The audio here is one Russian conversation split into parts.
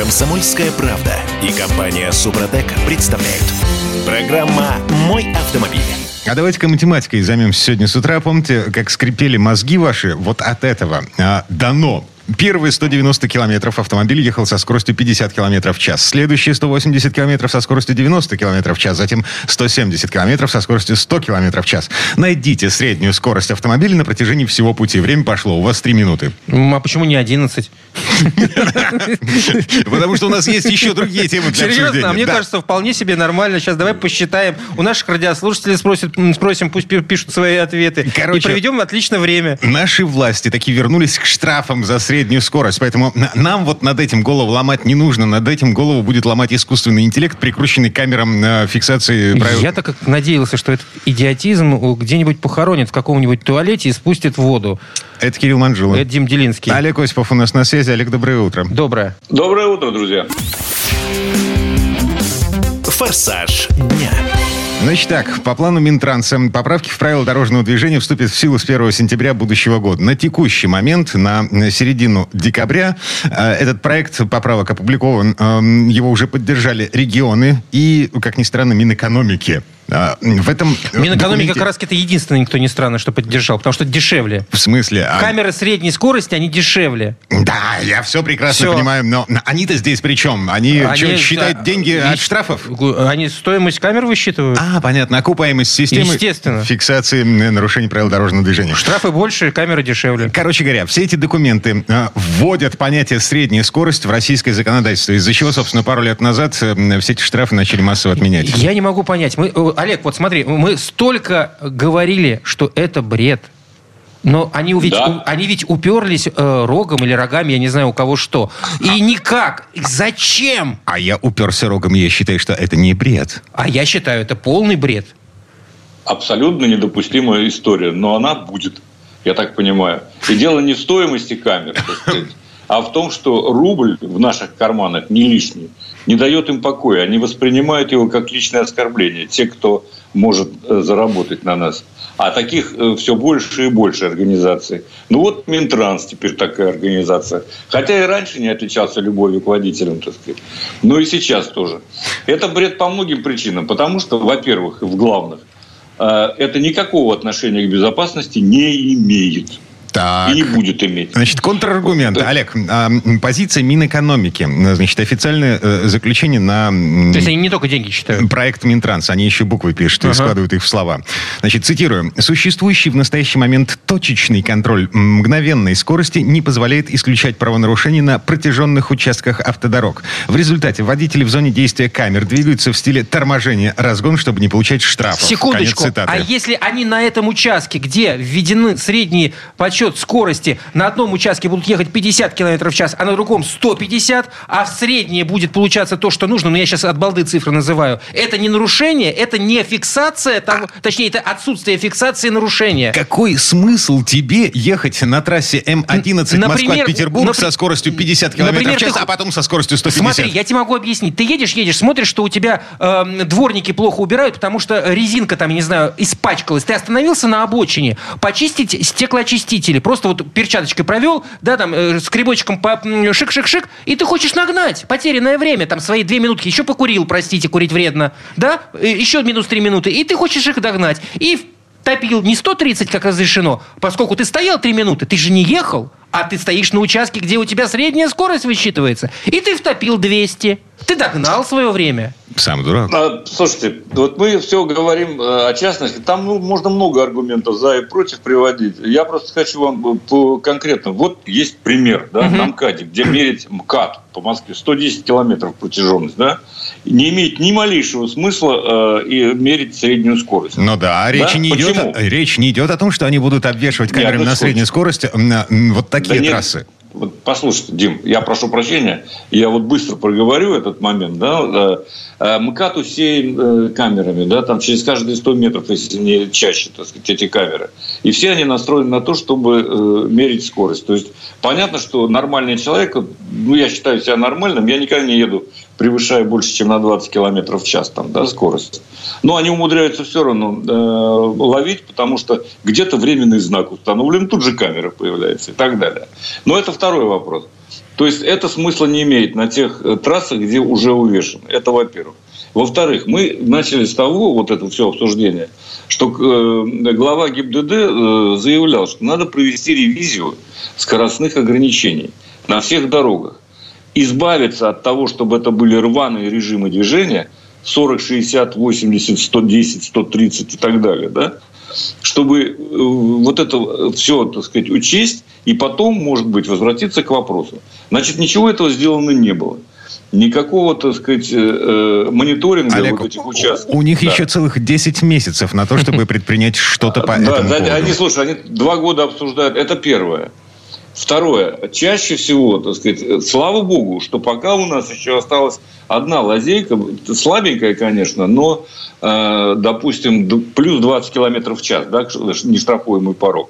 Комсомольская правда и компания Супротек представляют. Программа «Мой автомобиль». А давайте-ка математикой займемся сегодня с утра. Помните, как скрипели мозги ваши вот от этого? А, дано Первые 190 километров автомобиль ехал со скоростью 50 километров в час. Следующие 180 километров со скоростью 90 километров в час. Затем 170 километров со скоростью 100 километров в час. Найдите среднюю скорость автомобиля на протяжении всего пути. Время пошло. У вас 3 минуты. А почему не 11? Потому что у нас есть еще другие темы для Серьезно? А мне кажется, вполне себе нормально. Сейчас давай посчитаем. У наших радиослушателей спросим, пусть пи- пишут свои ответы. И проведем отлично время. Наши власти таки вернулись к штрафам за среднюю скорость. Поэтому на- нам вот над этим голову ломать не нужно. Над этим голову будет ломать искусственный интеллект, прикрученный камерам э, фиксации правил. Я так как надеялся, что этот идиотизм где-нибудь похоронит в каком-нибудь туалете и спустит в воду. Это Кирилл Манжула. Это Дим Делинский. Олег Осипов у нас на связи. Олег, доброе утро. Доброе. Доброе утро, друзья. «Форсаж дня». Значит так, по плану Минтранса поправки в правила дорожного движения вступят в силу с 1 сентября будущего года. На текущий момент, на середину декабря, э, этот проект поправок опубликован. Эм, Его уже поддержали регионы и, как ни странно, Минэкономики. А, В этом Минэкономика документе- как раз это единственный, кто не странно, что поддержал, потому что дешевле. В смысле? А- Камеры средней скорости, они дешевле. Да, я все прекрасно Всё. понимаю, но они-то здесь при чем? Они, Они, что, считают да, деньги и- от штрафов? Они стоимость камер высчитывают. А, понятно, окупаемость системы Естественно. фиксации нарушений правил дорожного движения. Штрафы больше, камеры дешевле. Короче говоря, все эти документы э, вводят понятие средняя скорость в российское законодательство, из-за чего, собственно, пару лет назад э, все эти штрафы начали массово отменять. Я не могу понять. Мы, э, Олег, вот смотри, мы столько говорили, что это бред. Но они ведь, Да. у- они ведь уперлись э, рогом или рогами, я не знаю, у кого что. И никак. Зачем? А я уперся рогом, я считаю, что это не бред. А я считаю, это полный бред. Абсолютно недопустимая история, но она будет, я так понимаю. И дело не в стоимости камер, так сказать, а в том, что рубль в наших карманах не лишний, не дает им покоя. Они воспринимают его как личное оскорбление, те, кто может э, заработать на нас. А таких э, все больше и больше организаций. Ну вот Минтранс теперь такая организация. Хотя и раньше не отличался любовью к водителям, так сказать. Но и сейчас тоже. Это бред по многим причинам. Потому что, во-первых, в главных, э, это никакого отношения к безопасности не имеет. Так. И не будет иметь. Значит, контраргумент. Да. Олег, а, позиция Минэкономики. Значит, официальное э, заключение на То есть они не только деньги считают. проект Минтранс. Они еще буквы пишут и Ага. складывают их в слова. Значит, цитирую. «Существующий в настоящий момент точечный контроль мгновенной скорости не позволяет исключать правонарушений на протяженных участках автодорог. В результате водители в зоне действия камер двигаются в стиле торможения разгон, чтобы не получать штрафов». Секундочку. Конец цитаты. А если они на этом участке, где введены средний подсчет скорости, на одном участке будут ехать 50 км в час, а на другом 150, а в среднее будет получаться то, что нужно, но я сейчас от балды цифры называю, это не нарушение, это не фиксация, того, точнее, это отсутствие фиксации нарушения. Какой смысл тебе ехать на трассе М11 Например, Москва-Петербург напр- со скоростью 50 км например, в час, ты- а потом со скоростью 150? Смотри, я тебе могу объяснить. Ты едешь, едешь, смотришь, что у тебя эм, дворники плохо убирают, потому что резинка там, я не знаю, испачкалась. Ты остановился на обочине. Почистить стеклоочистители. Просто вот перчаточкой провел, да, там, э, скребочком по шик-шик-шик, и ты хочешь нагнать. Потерянное время, там, свои две минутки. Еще покурил, простите, курить вредно. Да? Э, Еще минус три минуты. И ты хочешь их догнать. И топил не 130, как разрешено, поскольку ты стоял 3 минуты, ты же не ехал, а ты стоишь на участке, где у тебя средняя скорость высчитывается, и ты втопил 200. Ты догнал свое время. Сам дурак. А, Слушайте, вот мы все говорим э, о частности. Там ну, можно много аргументов за и против приводить. Я просто хочу вам э, по конкретно. Вот есть пример да, на МКАДе, где мерить МКАД по Москве 110 километров протяженность. Да, не имеет ни малейшего смысла э, и мерить среднюю скорость. Ну да, а речь, Да? не идет, Почему? о- речь не идет о том, что они будут обвешивать Нет, камерами ну на средней скорости на, вот такие Да нет, трассы. Вот послушайте, Дим, я прошу прощения, я вот быстро проговорю этот момент, да, э, э, МКАД усеян э, камерами, да, там через каждые 100 метров, если не чаще, так сказать, эти камеры. И все они настроены на то, чтобы мерить скорость. То есть понятно, что нормальный человек, ну, я считаю себя нормальным, я никогда не еду, превышая больше, чем на 20 километров в час, там, да, скорость. Но они умудряются все равно э, ловить, потому что где-то временный знак установлен, тут же камера появляется и так далее. Но это второй вопрос. То есть это смысла не имеет на тех э, трассах, где уже увешано. Это во-первых. Во-вторых, мы начали с того, вот это все обсуждение, что э, глава ГИБДД э, заявлял, что надо провести ревизию скоростных ограничений на всех дорогах. Избавиться от того, чтобы это были рваные режимы движения 40, 60, 80, 110, 130 и так далее, да? чтобы э, вот это все, так сказать, учесть и потом, может быть, возвратиться к вопросу. Значит, ничего этого сделано не было никакого, так сказать, э, э, мониторинга Олег, вот этих участков. У них да. еще целых 10 месяцев на то, чтобы предпринять что-то по этому поводу. Они, слушай, они два года обсуждают. Это первое. Второе. Чаще всего, так сказать, слава богу, что пока у нас еще осталась одна лазейка, слабенькая, конечно, но, э, допустим, плюс 20 километров в час, да, нештрафуемый порог.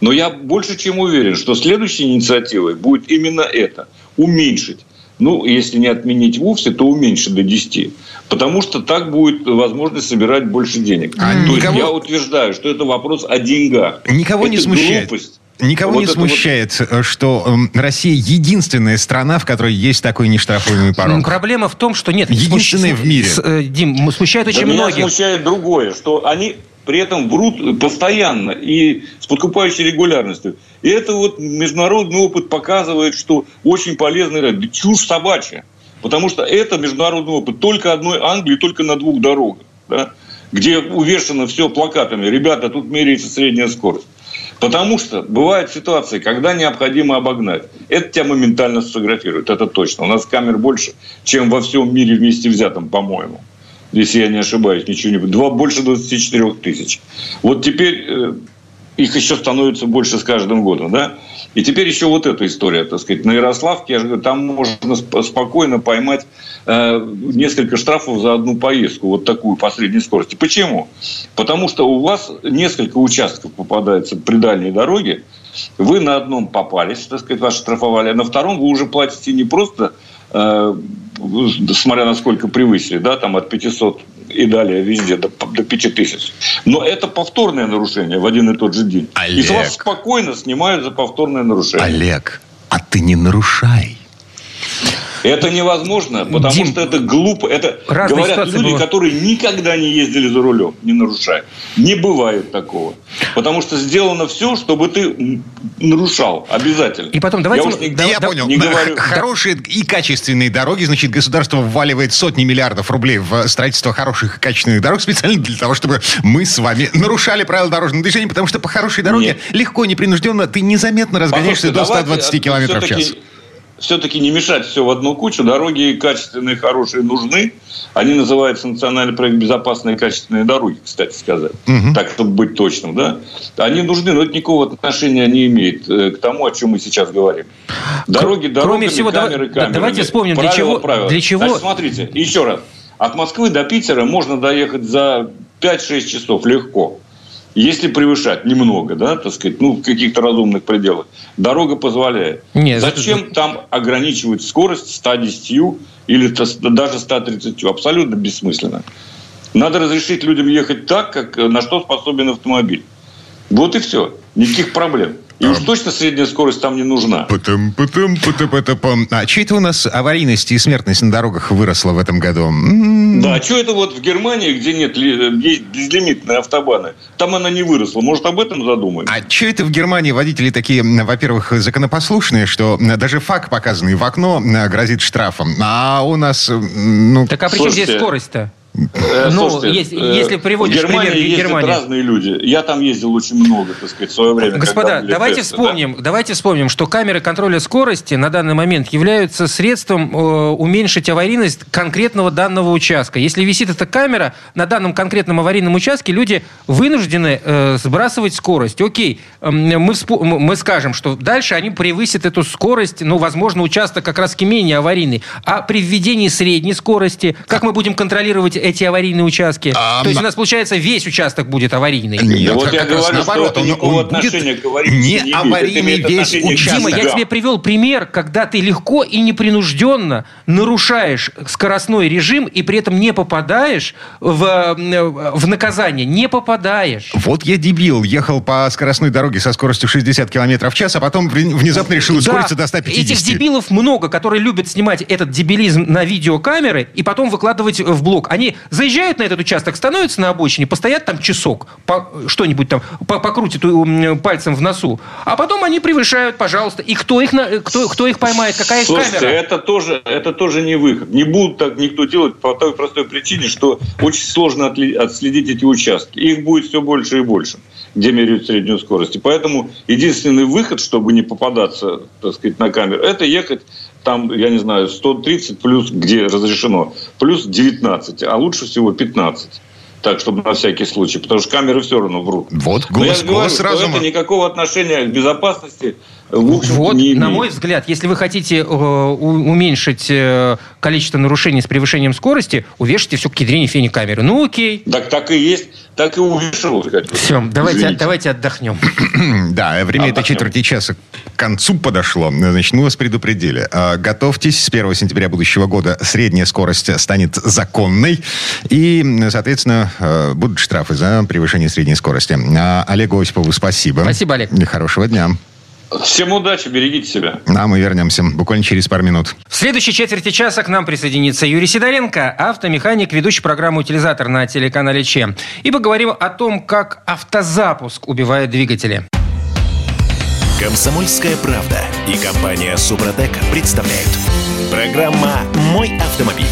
Но я больше чем уверен, что следующей инициативой будет именно это – уменьшить ну, если не отменить вовсе, то уменьшить до 10. Потому что так будет возможность собирать больше денег. А то никого... есть я утверждаю, что это вопрос о деньгах. Никого это не смущает. Глупость. Никого вот не смущает, вот... что э, Россия единственная страна, в которой есть такой нештрафуемый порог. Проблема в том, что нет. Единственная смущ... в мире. С, э, Дим, смущает очень да многих. Меня смущает другое, что они при этом врут постоянно и с подкупающей регулярностью. И это вот международный опыт показывает, что очень полезно. Да чушь собачья. Потому что это международный опыт только одной Англии, только на двух дорогах. Да? Где увешано все плакатами. Ребята, тут меряется средняя скорость. Потому что бывают ситуации, когда необходимо обогнать. Это тебя моментально сфотографируют, это точно. У нас камер больше, чем во всем мире вместе взятом, по-моему если я не ошибаюсь, ничего не. Два, больше 24 тысяч. Вот теперь э, их еще становится больше с каждым годом, да? И теперь еще вот эта история, так сказать, на Ярославке, я говорю, там можно спокойно поймать э, несколько штрафов за одну поездку, вот такую по средней скорости. Почему? Потому что у вас несколько участков попадается при дальней дороге, вы на одном попались, так сказать, вас штрафовали, а на втором вы уже платите не просто Э, смотря насколько превысили, да, там от 500 и далее везде до, до 5000. Но это повторное нарушение в один и тот же день. Олег. И с вас спокойно снимают за повторное нарушение. Олег, а ты не нарушай. Это невозможно, потому Дим, что это глупо. Это говорят люди, было. которые никогда не ездили за рулем, не нарушая. Не бывает такого. Потому что сделано все, чтобы ты нарушал обязательно. И потом давайте... Я, не, да, я да, понял. Не говорю. Хорошие и качественные дороги, значит, государство вваливает сотни миллиардов рублей в строительство хороших и качественных дорог специально для того, чтобы мы с вами нарушали правила дорожного движения, потому что по хорошей дороге Нет. легко, непринужденно, ты незаметно разгоняешься до 120 км в час все-таки не мешать все в одну кучу. Дороги качественные, хорошие нужны. Они называются национальный проект «Безопасные качественные дороги», кстати сказать. Угу. Так, чтобы быть точным, да? Они нужны, но это никакого отношения не имеет э, к тому, о чем мы сейчас говорим. Дороги, дороги, Кроме всего, камеры, камеры. Давайте вспомним, правила, для чего... Правила. Для чего... Значит, смотрите, еще раз. От Москвы до Питера можно доехать за 5-6 часов легко. Если превышать немного, да, так сказать, ну, в каких-то разумных пределах, дорога позволяет. Нет, Зачем это... там ограничивать скорость 110 или даже 130? Абсолютно бессмысленно. Надо разрешить людям ехать так, как, на что способен автомобиль. Вот и все. Никаких проблем. И уж точно средняя скорость там не нужна. Потом, потом, потом, потом. А что это у нас аварийность и смертность на дорогах выросла в этом году? М-м-м. Да, а что это вот в Германии, где нет есть безлимитные автобаны, там она не выросла. Может, об этом задумаем? А что это в Германии водители такие, во-первых, законопослушные, что даже факт, показанный в окно, грозит штрафом. А у нас... Ну... Так а при чем здесь скорость-то? Э, ну, Слушайте, если, если приводишь в Германии пример Германии. разные люди. Я там ездил очень много, так сказать, в свое время. Господа, давайте тесты, вспомним, да? давайте вспомним, что камеры контроля скорости на данный момент являются средством э, уменьшить аварийность конкретного данного участка. Если висит эта камера на данном конкретном аварийном участке, люди вынуждены э, сбрасывать скорость. Окей, э, мы, мы скажем, что дальше они превысят эту скорость, ну, возможно, участок как раз менее аварийный. А при введении средней скорости, как мы будем контролировать эти аварийные участки? А, То есть у нас, получается, весь участок будет аварийный? Нет, Да вот я говорю, что наоборот, это он- никакого он будет отношения к не аварийный весь участок. Дима, я Да. тебе привел пример, когда ты легко и непринужденно нарушаешь скоростной режим и при этом не попадаешь в, э, в наказание. Не попадаешь. Вот я дебил, ехал по скоростной дороге со скоростью 60 км в час, а потом внезапно решил ускориться Да, до 150. Этих дебилов много, которые любят снимать этот дебилизм на видеокамеры и потом выкладывать в блог. Они заезжают на этот участок, становятся на обочине, постоят там часок, по- что-нибудь там, по- покрутят пальцем в носу, а потом они превышают, пожалуйста. И кто их, на- кто, кто их поймает? Какая их Слушайте, камера? это тоже, это тоже не выход. Не будут так никто делать по той простой причине, что очень сложно отследить эти участки. Их будет все больше и больше, где меряют среднюю скорость. И поэтому единственный выход, чтобы не попадаться, так сказать, на камеру, это ехать там, я не знаю, 130 плюс, где разрешено, плюс 19, а лучше всего 15. Так, чтобы на всякий случай, потому что камеры все равно врут. Вот Но я голос, же говорю, голос что разума. это никакого отношения к безопасности в общем Вот, не на имеет. мой взгляд, если вы хотите э, уменьшить э, количество нарушений с превышением скорости, увешайте все к ядрене фени камеры. Ну, окей. Так, так и есть, так и увешал. Все, давайте, Извините. давайте отдохнем. Да, время Отдохнем. четверти часа концу подошло. Значит, мы вас предупредили. А, Готовьтесь, с 1 сентября будущего года средняя скорость станет законной. И, соответственно, э, будут штрафы за превышение средней скорости. А Олегу Осипову спасибо. Спасибо, Олег. И Хорошего дня. Всем удачи, берегите себя. А мы вернемся буквально через пару минут. В следующей четверти часа к нам присоединится Юрий Сидоренко, автомеханик, ведущий программу «Утилизатор» на телеканале ЧЕ. И поговорим о том, как автозапуск убивает двигатели. Комсомольская правда и компания Супротек представляют. Программа «Мой автомобиль».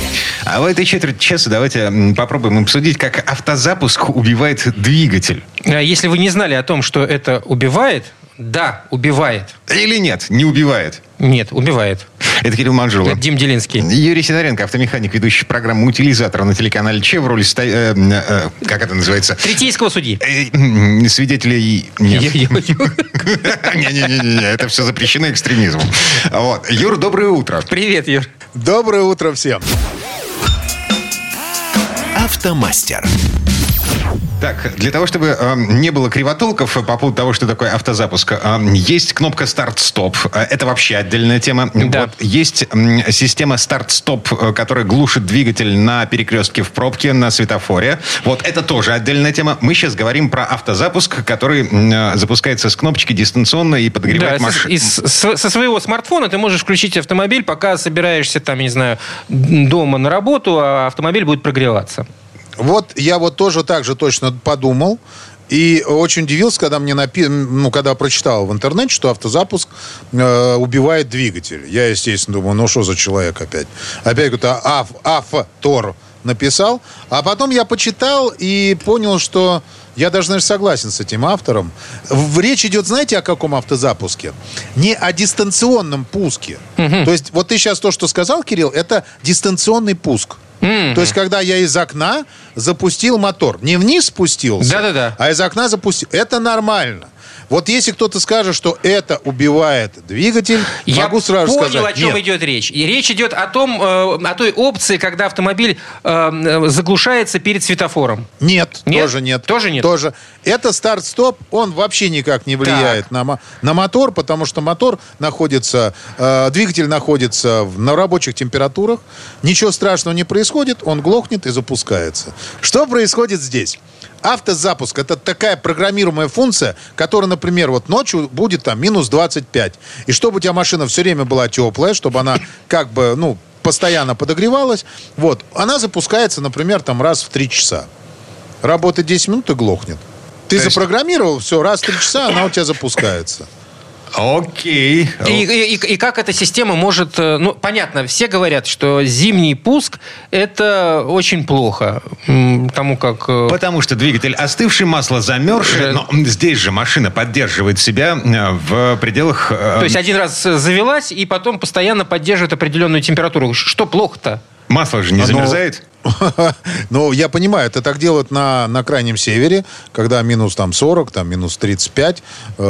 А в этой четверти часа давайте попробуем обсудить, как автозапуск убивает двигатель. Э, Если вы не знали о том, что это убивает, да, убивает. Или нет, не убивает. Нет, убивает. Это Кирилл Манжула. Это Дим Делинский. Юрий Сидоренко, автомеханик, ведущий программу «Утилизатор» на телеканале ЧЕ в роли, ста- э, э, как это называется, Третейского судьи. Э, свидетелей... Не-не-не, это все запрещено экстремизмом. Вот. Юр, доброе утро. Привет, Юр. Доброе утро всем. Автомастер. Так, для того, чтобы э, не было кривотолков по поводу того, что такое автозапуск, э, есть кнопка старт-стоп. Э, Это вообще отдельная тема. Да. Вот, есть м, система старт-стоп, э, которая глушит двигатель на перекрестке в пробке, на светофоре. Вот это тоже отдельная тема. Мы сейчас говорим про автозапуск, который э, запускается с кнопочки дистанционно и подогревает Да, со, машину. из- с- со своего смартфона ты можешь включить автомобиль, пока собираешься там, не знаю, дома на работу, а автомобиль будет прогреваться. Вот я вот тоже так же точно подумал. И очень удивился, когда мне напи... ну, когда прочитал в интернете, что автозапуск э, убивает двигатель. Я, естественно, думаю, ну что за человек опять? Опять какой-то аф, автор написал. А потом я почитал и понял, что я даже, наверное, согласен с этим автором. В- Речь идет, знаете, о каком автозапуске? Не о дистанционном пуске. То есть, вот ты сейчас то, что сказал, Кирилл, это дистанционный пуск. То есть, когда я из окна запустил мотор. Не вниз спустился, Да-да-да. а из окна запустил. Это нормально. Вот если кто-то скажет, что это убивает двигатель, Я могу сразу понял, сказать, о чем нет. идет речь. И речь идет о том, э, о той опции, когда автомобиль э, э, заглушается перед светофором. Нет, Нет? тоже нет. Тоже нет? Тоже. Это старт-стоп, он вообще никак не влияет на, на мотор, потому что мотор находится, э, двигатель находится в- на рабочих температурах. Ничего страшного не происходит, он глохнет и запускается. Что происходит здесь? Автозапуск – это такая программируемая функция, которая, например, вот ночью будет там минус 25. И чтобы у тебя машина все время была теплая, чтобы она как бы, ну, постоянно подогревалась, вот, она запускается, например, там раз в 3 часа. Работает 10 минут и глохнет. Ты То запрограммировал, все, раз в 3 часа она у тебя запускается. Окей. И, и- и- как эта система может... э, Ну, понятно, все говорят, что зимний пуск – это очень плохо. М, Потому как... э, Потому что двигатель остывший, масло замерзшее, но здесь же машина поддерживает себя э, в пределах... э, То есть один раз э, завелась и потом постоянно поддерживает определенную температуру. Что плохо-то? Масло же не Оно- замерзает. Ну, я понимаю, это так делают на, на крайнем севере, когда минус там 40, там минус 35. Э,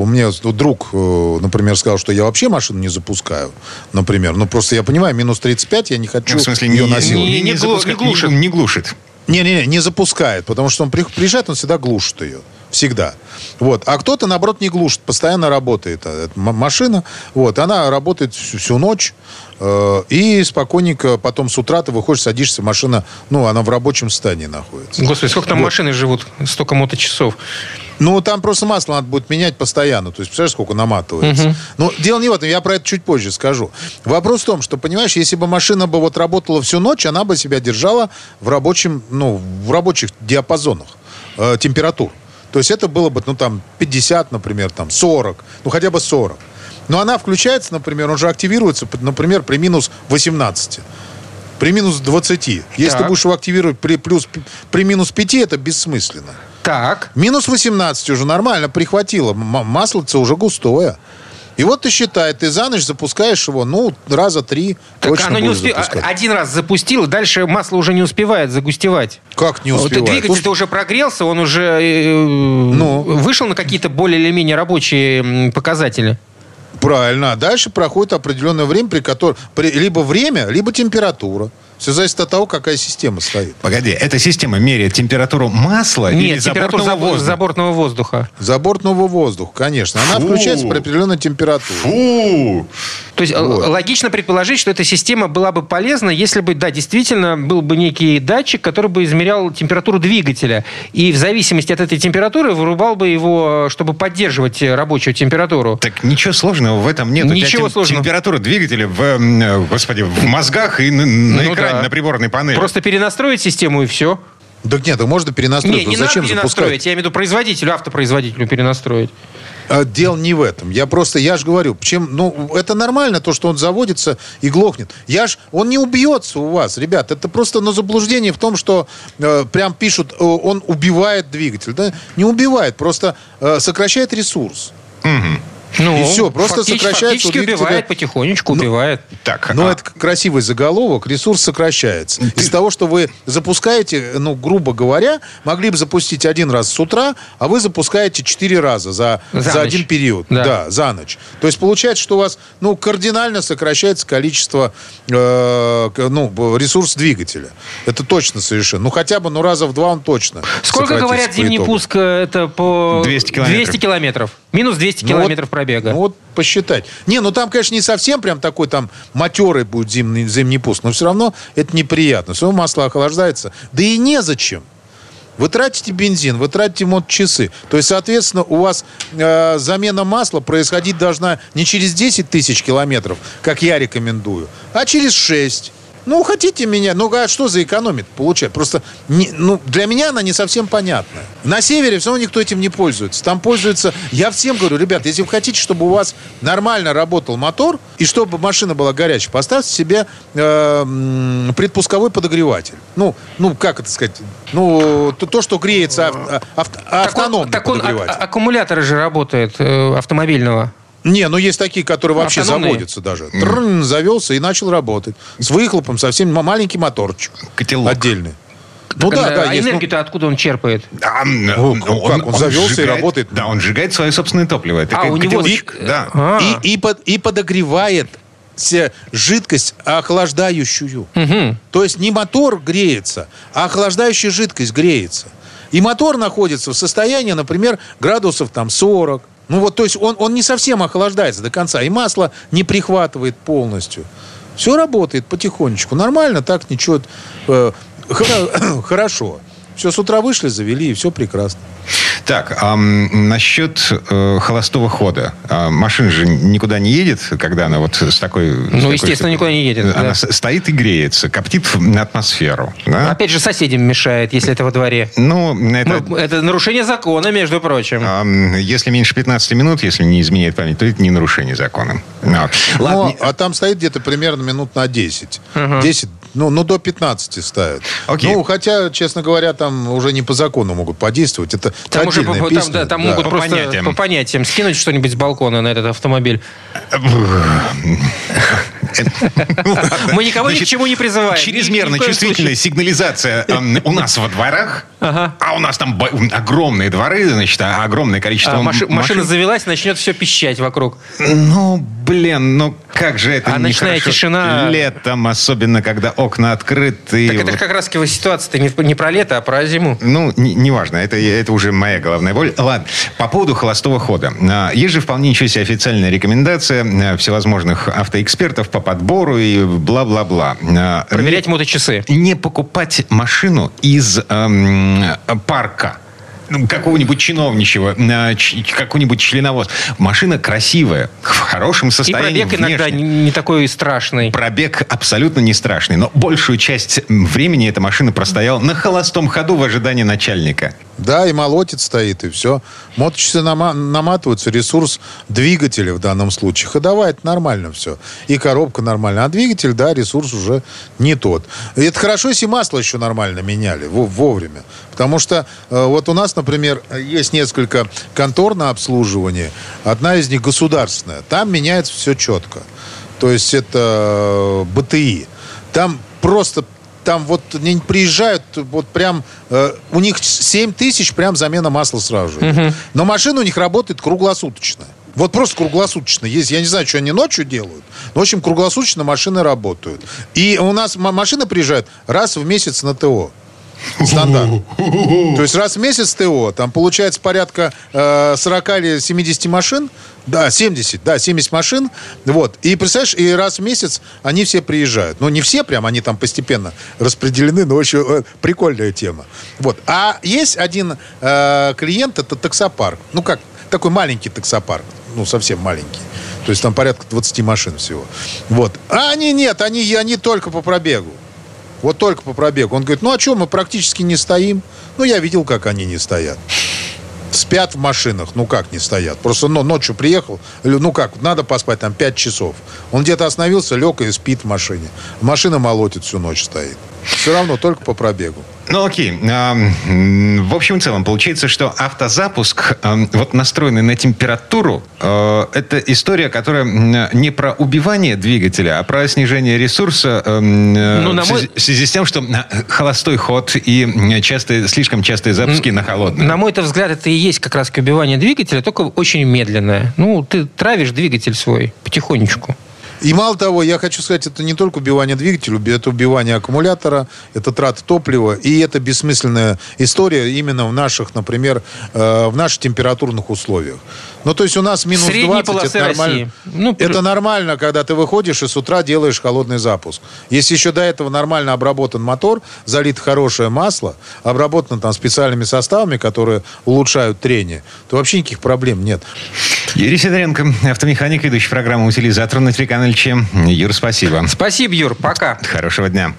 у меня вот друг, э, например, сказал, что я вообще машину не запускаю, например. Ну, просто я понимаю, минус 35, я не хочу Ну, в смысле, ее не, насиловать. не, не, Не не глушит. Не, не. Не-не-не, не запускает, потому что он при- приезжает, он всегда глушит ее. Всегда. Вот. А кто-то, наоборот, не глушит, постоянно работает м- машина. Вот. Она работает всю, всю ночь. э, и спокойненько потом с утра ты выходишь, садишься, машина, ну, она в рабочем состоянии находится. Господи, сколько там Вот. машины живут? Столько моточасов. Ну, там просто масло надо будет менять постоянно. То есть, представляешь, сколько наматывается. Но дело не в этом, я про это чуть позже скажу. Вопрос в том, что, понимаешь, если бы машина бы вот работала всю ночь, она бы себя держала в рабочем, ну, в рабочих диапазонах э, температур. То есть это было бы, ну, там, 50, например, там, 40, ну, хотя бы 40. Но она включается, например, он же активируется, например, при минус 18. При минус 20. Если Так. ты будешь его активировать при, плюс, при минус 5, это бессмысленно. Так. Минус 18 уже нормально прихватило. Маслице уже густое. И вот ты считай, ты за ночь запускаешь его, ну, раза три Так точно оно не успевает. запускать. Один раз запустил, и дальше масло уже не успевает загустевать. Как не Вот успевает? Двигатель-то уже прогрелся, он уже э, вышел на какие-то более или менее рабочие показатели. Правильно. А дальше проходит определенное время, при котором либо время, либо температура. Все зависит от того, какая система стоит. Погоди, эта система меряет температуру масла или Нет, температура забортного забор- воздуха? забортного воздуха. Забортного воздуха, конечно. Она Фу. включается при определенной температуре. Фу! То есть э, Вот. логично предположить, что эта система была бы полезна, если бы, да, действительно был бы некий датчик, который бы измерял температуру двигателя. И в зависимости от этой температуры вырубал бы его, чтобы поддерживать рабочую температуру. Так ничего сложного в этом нет. У тебя Ничего тем- сложного. Температура двигателя в, э, господи, в мозгах и на, на Ну экране, да. на приборной панели. Просто перенастроить систему и все. Так нет, так можно перенастроить. Не, Ну, не зачем надо запускать? перенастроить. Я имею в виду производителю, автопроизводителю перенастроить. А, Дело не в этом. Я просто, я же говорю, чем, ну, это нормально, то, что он заводится и глохнет. Я ж, он не убьется у вас, ребят. Это просто, ну, заблуждение в том, что э, прям пишут, э, он убивает двигатель. Да? Не убивает, просто э, сокращает ресурс. Ну, И всё, просто фактически- сокращается Фактически убивает, потихонечку убивает. Так, Но а- это красивый заголовок, ресурс сокращается. Из того, что вы запускаете, ну, грубо говоря, могли бы запустить один раз с утра, а вы запускаете четыре раза за, За за, ночь. один период. Да. Да. за ночь. То есть получается, что у вас, ну, кардинально сокращается количество, э, ну, ресурс двигателя. Это точно совершенно. Ну, хотя бы, ну, раза в два он точно Сколько, говорят, зимний пуск э, это по 200 километров. 200 километров. Минус 200 Ну вот- километров пробега. Ну вот посчитать. Не, ну там, конечно, не совсем прям такой там матерый будет зимний, зимний пуск, но все равно это неприятно. Все масло охлаждается. Да и незачем. Вы тратите бензин, вы тратите моточасы. То есть, соответственно, у вас э, замена масла происходить должна не через 10 тысяч километров, как я рекомендую, а через 6. Ну, хотите меня, ну, а что за экономит получает? Просто, не- ну, для меня она не совсем понятная. На севере все равно никто этим не пользуется. Там пользуются... Я всем говорю, ребят, если вы хотите, чтобы у вас нормально работал мотор, и чтобы машина была горячей, поставьте себе э, предпусковой подогреватель. Ну, ну, как это сказать? Ну, то, то, что греется ав- Так он- автономный так он, а- подогреватель. а- аккумулятор же работает э, автомобильного. Не, ну есть такие, которые вообще Автономные. заводятся даже. Трррн, завелся и начал работать. С выхлопом, совсем ма- маленький моторчик. Котелок. Отдельный. Ну Так, да, а да, есть. ну, энергию-то откуда он черпает? А, м, Ну, как, он завелся и работает. Да, он сжигает свое собственное топливо. Это А, у него- котелочек, Да. А. И, и, под- и подогревает жидкость охлаждающую. Мгм. То есть не мотор греется, а охлаждающая жидкость греется. И мотор находится в состоянии, например, градусов там 40. Ну вот, то есть он, он не совсем охлаждается до конца. И масло не прихватывает полностью. Все работает потихонечку. Нормально, так ничего. э, хоро- хорошо. Все, с утра вышли, завели, и все прекрасно. Так, ам, насчет э, холостого хода. А, машина же никуда не едет, когда она вот с такой... с Ну, такой- естественно, никуда не едет, Она да. с- стоит и греется, коптит в- атмосферу. да? Опять же, соседям мешает, если это во дворе. Ну, это... Мы- это нарушение закона, между прочим. ам, если меньше 15 минут, если не изменяет память, то это не нарушение закона. Ну, Ладно, Ну, не- а там стоит где-то примерно минут на 10. 10, ну, ну, до 15 ставят. Окей. Ну, хотя, честно говоря, там уже не по закону могут подействовать. Это Там уже по, песня. там, да, там Да. могут По просто понятиям. по понятиям скинуть что-нибудь с балкона на этот автомобиль. Мы никого ни к чему не призываем. Чрезмерно чувствительная сигнализация эм, у нас во дворах, Ага. а у нас там огромные дворы, значит, а огромное количество А, маши- м- машина машин. завелась, начнет все пищать вокруг. Ну, блин, ну как же это А ночная нехорошо. тишина- Летом, особенно, когда окна открыты. Так это вот. как раз ситуация-то не, не про лето, а про зиму. Ну, не- неважно, это, это уже моя головная боль. Ладно, по поводу холостого хода. А, Есть же вполне ничего себе официальная рекомендация а, всевозможных автоэкспертов по подбору и бла-бла-бла. Проверять моточасы. Не покупать машину из эм, парка. Ну, какого-нибудь чиновничего, ч- какого-нибудь членовоз. Машина красивая, в хорошем И состоянии. пробег иногда внешне. не, не такой страшный. Пробег абсолютно не страшный, но большую часть времени эта машина простояла на холостом ходу в ожидании начальника. Да, и молотит стоит, и все. Моточасы нама- наматываются, ресурс двигателя в данном случае. Ходовая, это нормально все. И коробка нормально. А двигатель, да, ресурс уже не тот. И это хорошо, если масло еще нормально меняли во- вовремя. Потому что э, вот у нас, например, есть несколько контор на обслуживание. Одна из них государственная. Там меняется все четко. То есть это э, БТИ. Там просто там вот не приезжают, вот прям, э, у них 7 тысяч прям замена масла сразу же. идет. Но машина у них работает круглосуточно. Вот просто круглосуточно. Есть, я не знаю, что они ночью делают. Но, в общем, круглосуточно машины работают. И у нас м- машины приезжают раз в месяц на ТО. Стандарт. То есть раз в месяц ТО. Там получается порядка э, 40 или 70 машин. Да, 70, да, 70 машин. Вот. И представляешь, и раз в месяц они все приезжают. Ну, не все прям, они там постепенно распределены, но очень э, прикольная тема. Вот. А есть один э, клиент, это таксопарк. Ну, как, такой маленький таксопарк. Ну, совсем маленький. То есть там порядка 20 машин всего. Вот. А они нет, они, они только по пробегу. Вот только по пробегу. Он говорит, ну а что, мы практически не стоим. Ну, я видел, как они не стоят. Спят в машинах, ну как не стоят. Просто ну, ночью приехал, ну как, надо поспать там 5 часов. Он где-то остановился, лег и спит в машине. Машина молотит всю ночь стоит. Все равно только по пробегу. Ну, окей. А, В общем и целом, получается, что автозапуск, вот настроенный на температуру, э, это история, которая не про убивание двигателя, а про снижение ресурса э, Ну, в мой- связи- в связи с тем, что э, холостой ход и частые, слишком частые запуски на холодную. На мой-то взгляд, это и есть как раз убивание двигателя, только очень медленное. Ну, ты травишь двигатель свой потихонечку. И мало того, я хочу сказать, это не только убивание двигателя, это убивание аккумулятора, это трата топлива, и это бессмысленная история именно в наших, например, э, в наших температурных условиях. Ну, то есть у нас минус Средней 20, полосы это нормально. России. Ну, это нормально, когда ты выходишь и с утра делаешь холодный запуск. Если еще до этого нормально обработан мотор, залит хорошее масло, обработано там специальными составами, которые улучшают трение, то вообще никаких проблем нет. Юрий Сидоренко, автомеханик, ведущий программу «Утилизатор» на телеканале ЧЕМ. Юр, спасибо. Спасибо, Юр, пока. Хорошего дня.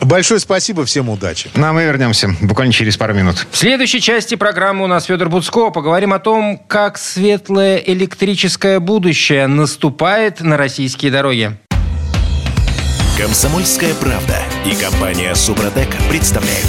Большое спасибо, всем удачи. Ну, а мы вернемся буквально через пару минут. В следующей части программы у нас Федор Буцко. Поговорим о том, как светлое электрическое будущее наступает на российские дороги. Комсомольская правда и компания Супротек представляют.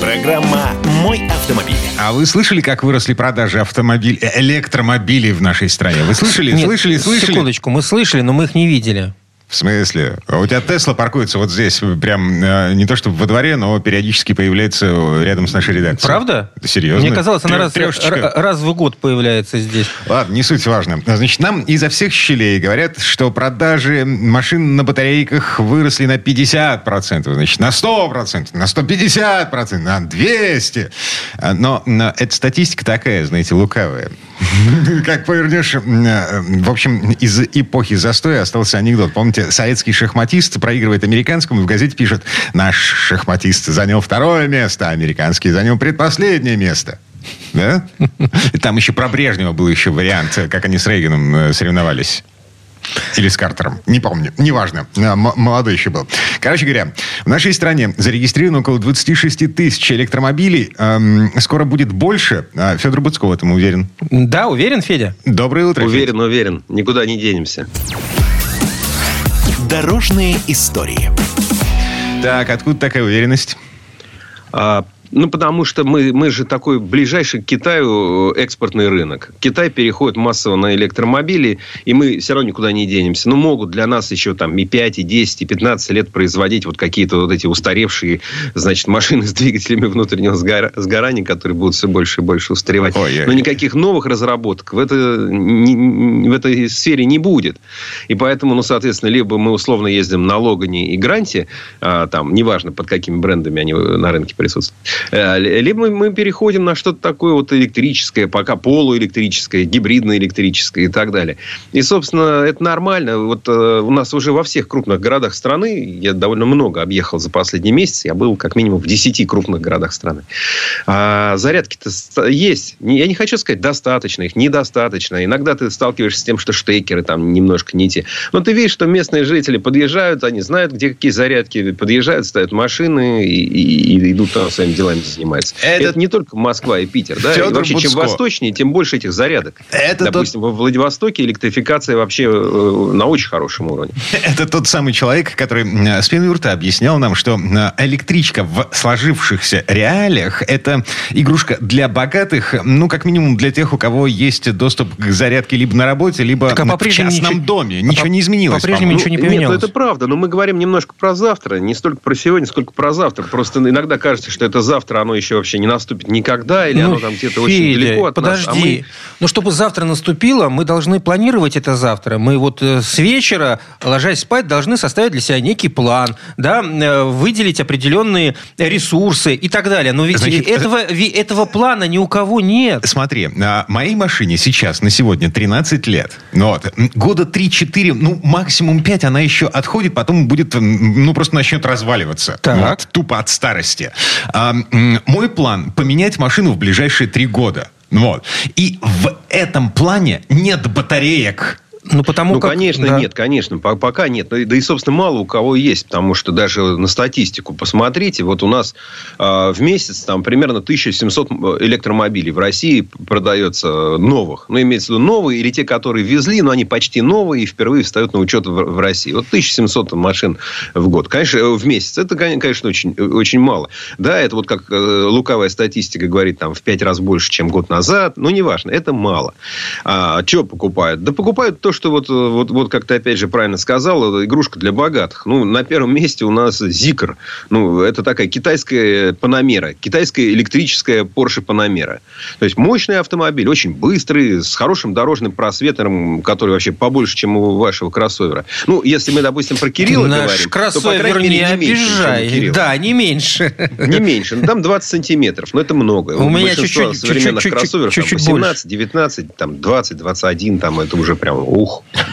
Программа «Мой автомобиль». А вы слышали, как выросли продажи автомобилей, электромобилей в нашей стране? Вы слышали? Нет, слышали? Слышали? Секундочку, мы слышали, но мы их не видели. В смысле? А У тебя Тесла паркуется вот здесь, прям э, не то чтобы во дворе, но периодически появляется рядом с нашей редакцией. Правда? Да серьезно? Мне казалось, она раз, р- раз в год появляется здесь. Ладно, не суть важно. Значит, нам изо всех щелей говорят, что продажи машин на батарейках выросли на 50%, значит, на 100%, на 150%, на 200%. А, Но, но эта статистика такая, знаете, лукавая. Как повернешь... э, В общем, из эпохи застоя остался анекдот. Помните, советский шахматист проигрывает американскому, и в газете пишет, наш шахматист занял второе место, а американский занял предпоследнее место. Да? И Там еще про Брежнева был еще вариант, как они с Рейганом э, соревновались. Или с Картером. Не помню. Неважно. М- Молодой еще был. Короче говоря, в нашей стране зарегистрировано около 26 тысяч электромобилей. Эм, Скоро будет больше. А Федор Буцко в этом уверен. Да, уверен, Федя? Доброе утро. Уверен, уверен. Никуда не денемся. Дорожные истории. Так, откуда такая уверенность? А, Ну, потому что мы, мы же такой ближайший к Китаю э, экспортный рынок. Китай переходит массово на электромобили, и мы все равно никуда не денемся. Ну, могут для нас еще там и 5, и 10, и 15 лет производить вот какие-то вот эти устаревшие, значит, машины с двигателями внутреннего сгорания, которые будут все больше и больше устаревать. Ой, Но никаких новых разработок в, это, не, в этой сфере не будет. И поэтому, ну, соответственно, либо мы условно ездим на Логане и Гранте, а, там, неважно, под какими брендами они на рынке присутствуют, Э, либо мы переходим на что-то такое вот электрическое, пока полуэлектрическое, гибридно-электрическое и так далее. И, собственно, это нормально. Вот э, у нас уже во всех крупных городах страны, я довольно много объехал за последний месяц, я был как минимум в 10 крупных городах страны. А зарядки-то есть. Я не хочу сказать достаточно, их недостаточно. Иногда ты сталкиваешься с тем, что штекеры там немножко не те. Но ты видишь, что местные жители подъезжают, они знают, где какие зарядки, подъезжают, ставят машины и, и, и идут там своими делами занимается. Это, это не только Москва и Питер. Да? И вообще, Буцко. чем восточнее, тем больше этих зарядок. Это Допустим, тот... во Владивостоке электрификация вообще э, на очень хорошем уровне. Это тот самый человек, который с пеной рта объяснял нам, что электричка в сложившихся реалиях – это игрушка для богатых, ну, как минимум для тех, у кого есть доступ к зарядке либо на работе, либо так, а в частном ничего... доме. Ничего а не изменилось. По-прежнему ничего не поменялось. Нет, ну, это правда, но мы говорим немножко про завтра, не столько про сегодня, сколько про завтра. Просто иногда кажется, что это завтра завтра оно еще вообще не наступит никогда, или ну, оно там где-то очень далеко от подожди. нас. А мы... Но чтобы завтра наступило, мы должны планировать это завтра. Мы вот э, с вечера, ложась спать, должны составить для себя некий план, да, э, выделить определенные ресурсы и так далее. Но ведь Значит, этого, этого плана ни у кого нет. Смотри, на моей машине сейчас, на сегодня, 13 лет. Ну вот. Года 3-4, ну, максимум 5 она еще отходит, потом будет, ну, просто начнет разваливаться. Так. Вот, тупо от старости. Мой план поменять машину в ближайшие три года. Вот. И в этом плане нет батареек. Ну, потому ну как, конечно, да. нет, конечно, пока нет. Да и, собственно, мало у кого есть, потому что даже на статистику посмотрите, вот у нас э, в месяц там примерно 1700 электромобилей в России продается новых. Ну, имеется в виду новые или те, которые везли, но они почти новые и впервые встают на учет в, в России. Вот 1700 машин в год. Конечно, э, в месяц. Это, конечно, очень, очень мало. Да, это вот как э, луковая статистика говорит, там, в 5 раз больше, чем год назад. Ну, неважно, это мало. А, что покупают? Да покупают то, что вот, вот, вот как ты опять же правильно сказал, игрушка для богатых. Ну, на первом месте у нас Зикр. Ну, это такая китайская Панамера. Китайская электрическая Porsche Панамера. То есть, мощный автомобиль, очень быстрый, с хорошим дорожным просветом, который вообще побольше, чем у вашего кроссовера. Ну, если мы, допустим, про Кирилла Наш говорим, кроссовер то, по крайней мере, не, не обижай. Меньше, да, не меньше. Не меньше. Ну, там 20 сантиметров. Но это много. У, меня чуть-чуть современных чуть-чуть, кроссоверов чуть-чуть 18, 19, там 20, 21, там это уже прям ух,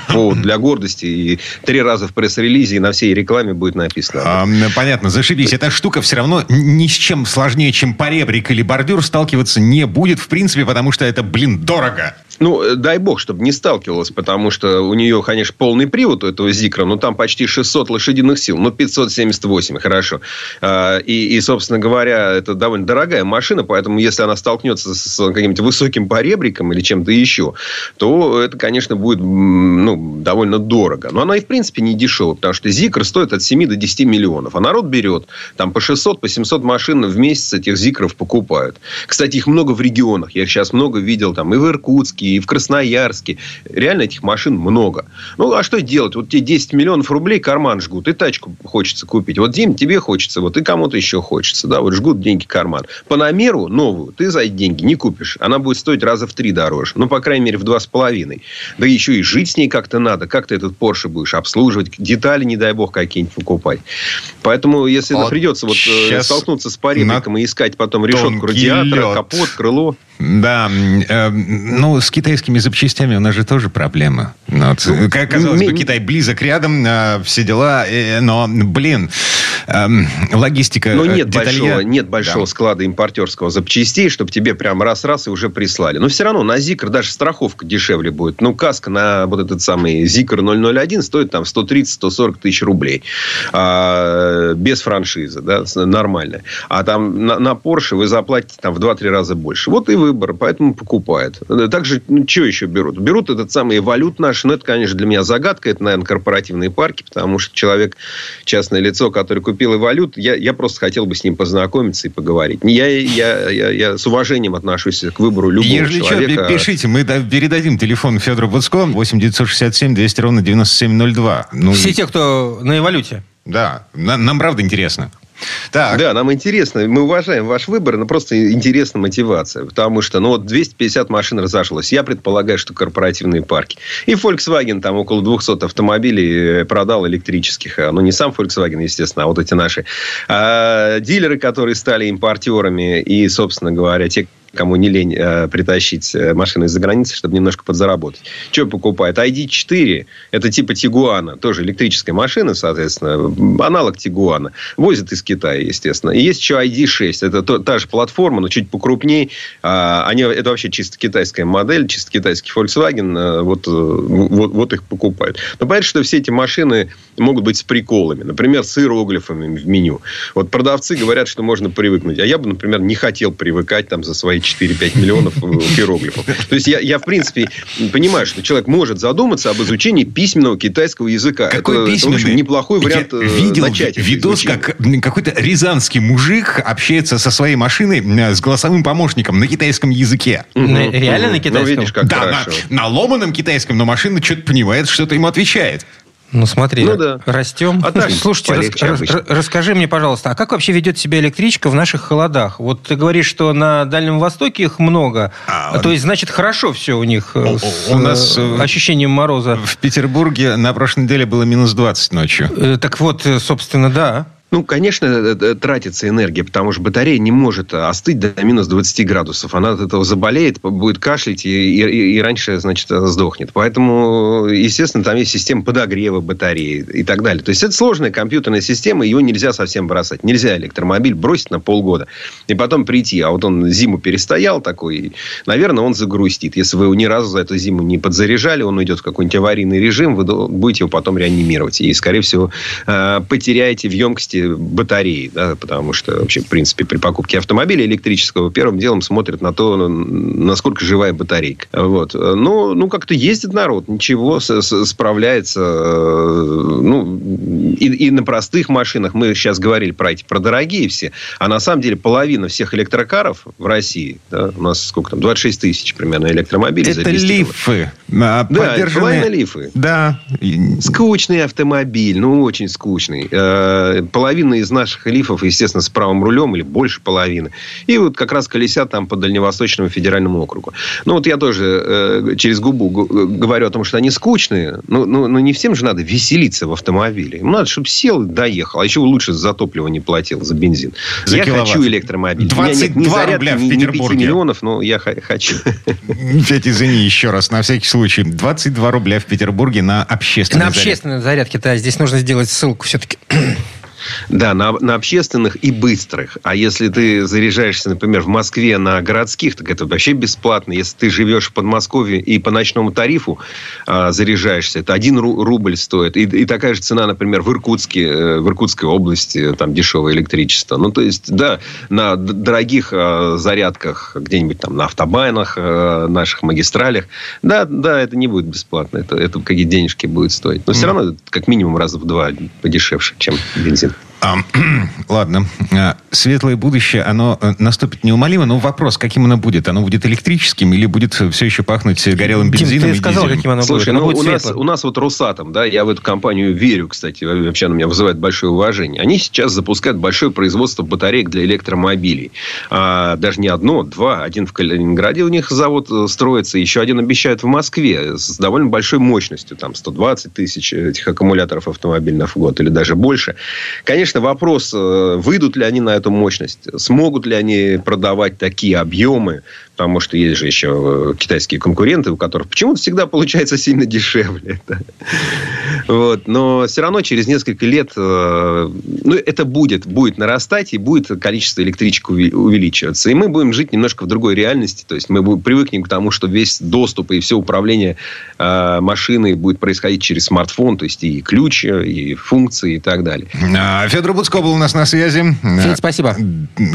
повод для гордости. И три раза в пресс-релизе и на всей рекламе будет написано. А, понятно, зашибись. Эта штука все равно ни с чем сложнее, чем поребрик или бордюр сталкиваться не будет, в принципе, потому что это, блин, дорого. Ну, э, дай бог, чтобы не сталкивалась, потому что у нее, конечно, полный привод у этого Зикра, но там почти 600 лошадиных сил, ну, 578, хорошо. А, и, и, собственно говоря, это довольно дорогая машина, поэтому если она столкнется с каким-нибудь высоким поребриком или чем-то еще, то это, конечно, будет ну, довольно дорого. Но она и, в принципе, не дешевая, потому что Зикр стоит от 7 до 10 миллионов, а народ берет там по 600, по 700 машин в месяц этих Зикров покупают. Кстати, их много в регионах. Я их сейчас много видел там и в Иркутске, и в Красноярске. Реально этих машин много. Ну, а что делать? Вот тебе 10 миллионов рублей карман жгут, и тачку хочется купить. Вот, Дим, тебе хочется, вот и кому-то еще хочется. Да, вот жгут деньги карман. Панамеру новую ты за эти деньги не купишь. Она будет стоить раза в три дороже. Ну, по крайней мере, в два с половиной. Да еще и жить с ней как-то надо. Как ты этот Порше будешь обслуживать? Детали, не дай бог, какие-нибудь покупать. Поэтому, если вот придется вот, э, столкнуться с париком и искать потом решетку радиатора, лед. капот, крыло... Да, э, ну, с китайскими запчастями у нас же тоже проблема. Ну, как казалось бы, Китай близок рядом, э, все дела, э, но, блин, э, логистика... Но нет деталья... большого, нет большого да. склада импортерского запчастей, чтобы тебе прям раз-раз и уже прислали. Но все равно на Зикр даже страховка дешевле будет. Ну, каска на вот этот самый Зикр 001 стоит там 130-140 тысяч рублей. А, без франшизы, да, нормально. А там на, на Porsche вы заплатите там в 2-3 раза больше. Вот и выбор, поэтому покупают. Также, ну, что еще берут? Берут этот самый валют наш, ну, это, конечно, для меня загадка, это, наверное, корпоративные парки, потому что человек, частное лицо, который купил купил Эволют, я, я просто хотел бы с ним познакомиться и поговорить. Я, я, я, я с уважением отношусь к выбору любого Если человека. что, пишите, мы передадим телефон Федору Буцко 8 967 200 ровно 9702. Ну, Все те, кто на эволюте. Да, нам правда интересно. Так. Да, нам интересно. Мы уважаем ваш выбор, но просто интересна мотивация. Потому что, ну, вот 250 машин разошлось. Я предполагаю, что корпоративные парки. И Volkswagen там около 200 автомобилей э, продал электрических. Ну, не сам Volkswagen, естественно, а вот эти наши. А, дилеры, которые стали импортерами и, собственно говоря, те, кому не лень э, притащить э, машину из-за границы, чтобы немножко подзаработать. Что покупает? ID4, это типа Тигуана, тоже электрическая машина, соответственно, аналог Тигуана. Возят из Китая, естественно. И есть еще ID6, это то, та же платформа, но чуть покрупнее. А, они, это вообще чисто китайская модель, чисто китайский Volkswagen, э, вот, вот, вот их покупают. Но понятно, что все эти машины могут быть с приколами. Например, с иероглифами в меню. Вот продавцы говорят, что можно привыкнуть. А я бы, например, не хотел привыкать там за свои 4-5 миллионов э, иероглифов. То есть я, я, в принципе, понимаю, что человек может задуматься об изучении письменного китайского языка. Какой это, письменный? это, в общем, неплохой вариант я э, видел начать видос, как какой-то рязанский мужик общается со своей машиной с голосовым помощником на китайском языке. Угу. Реально на китайском? Ну, видишь, как да, хорошо. На, на ломаном китайском, но машина что-то понимает, что-то ему отвечает. Ну, смотри, ну, да. растем. А так, Слушайте, рас, рас, расскажи мне, пожалуйста, а как вообще ведет себя электричка в наших холодах? Вот ты говоришь, что на Дальнем Востоке их много, а, то есть, значит, хорошо все у них у, с у нас э, ощущением мороза. В Петербурге на прошлой неделе было минус 20 ночью. Э, так вот, э, собственно, да. Ну, конечно, э, э, тратится энергия, потому что батарея не может остыть до минус 20 градусов. Она от этого заболеет, будет кашлять и, и, и раньше, значит, сдохнет. Поэтому, естественно, там есть система подогрева батареи и так далее. То есть, это сложная компьютерная система, ее нельзя совсем бросать. Нельзя электромобиль бросить на полгода и потом прийти. А вот он зиму перестоял такой, наверное, он загрустит. Если вы его ни разу за эту зиму не подзаряжали, он уйдет в какой-нибудь аварийный режим, вы будете его потом реанимировать. И, скорее всего, э, потеряете в емкости батареи, да, потому что вообще, в принципе, при покупке автомобиля электрического первым делом смотрят на то, насколько живая батарейка. Вот. Ну, ну как-то ездит народ, ничего, с, с, справляется. Э, ну, и, и на простых машинах, мы сейчас говорили про эти, про дорогие все, а на самом деле половина всех электрокаров в России, да, у нас сколько там, 26 тысяч примерно электромобилей. Это лифы. А, да, половина лифы. Да. Скучный автомобиль, ну, очень скучный. Э, половина половина из наших лифов, естественно, с правым рулем, или больше половины. И вот как раз колесят там по Дальневосточному федеральному округу. Ну, вот я тоже э, через губу говорю о том, что они скучные. Но, но, но не всем же надо веселиться в автомобиле. Им надо, чтобы сел, доехал. А еще лучше за топливо не платил, за бензин. За я киловатт. хочу электромобиль. 22 нет ни зарядки, рубля в Петербурге. Ни миллионов, но я хочу. Петя, извини еще раз, на всякий случай. 22 рубля в Петербурге на общественной На общественной зарядке, да. Здесь нужно сделать ссылку все-таки. Да, на, на общественных и быстрых. А если ты заряжаешься, например, в Москве на городских, так это вообще бесплатно. Если ты живешь в Подмосковье и по ночному тарифу а, заряжаешься, это один рубль стоит. И, и такая же цена, например, в Иркутске, э, в Иркутской области, там дешевое электричество. Ну, то есть, да, на дорогих а, зарядках, где-нибудь там на автобайнах, а, наших магистралях, да, да, это не будет бесплатно. Это, это какие денежки будет стоить. Но все равно как минимум раза в два подешевше, чем бензин. А, ладно. А, светлое будущее, оно э, наступит неумолимо, но вопрос, каким оно будет? Оно будет электрическим или будет все еще пахнуть горелым бензином Дим, ты сказал, каким оно Слушай, будет. Оно ну, будет у, нас, у нас вот Росатом, да, я в эту компанию верю, кстати, вообще она меня вызывает большое уважение. Они сейчас запускают большое производство батареек для электромобилей. А, даже не одно, два. Один в Калининграде у них завод э, строится, еще один обещают в Москве с довольно большой мощностью, там 120 тысяч этих аккумуляторов автомобильных в год или даже больше. Конечно, конечно, вопрос, э, выйдут ли они на эту мощность, смогут ли они продавать такие объемы, потому что есть же еще э, китайские конкуренты, у которых почему-то всегда получается сильно дешевле. Вот. Но все равно через несколько лет э, ну, это будет, будет нарастать, и будет количество электричек увеличиваться. И мы будем жить немножко в другой реальности. То есть мы привыкнем к тому, что весь доступ и все управление э, машиной будет происходить через смартфон, то есть и ключ, и функции и так далее. А, Федор Буцко был у нас на связи. Федор, спасибо.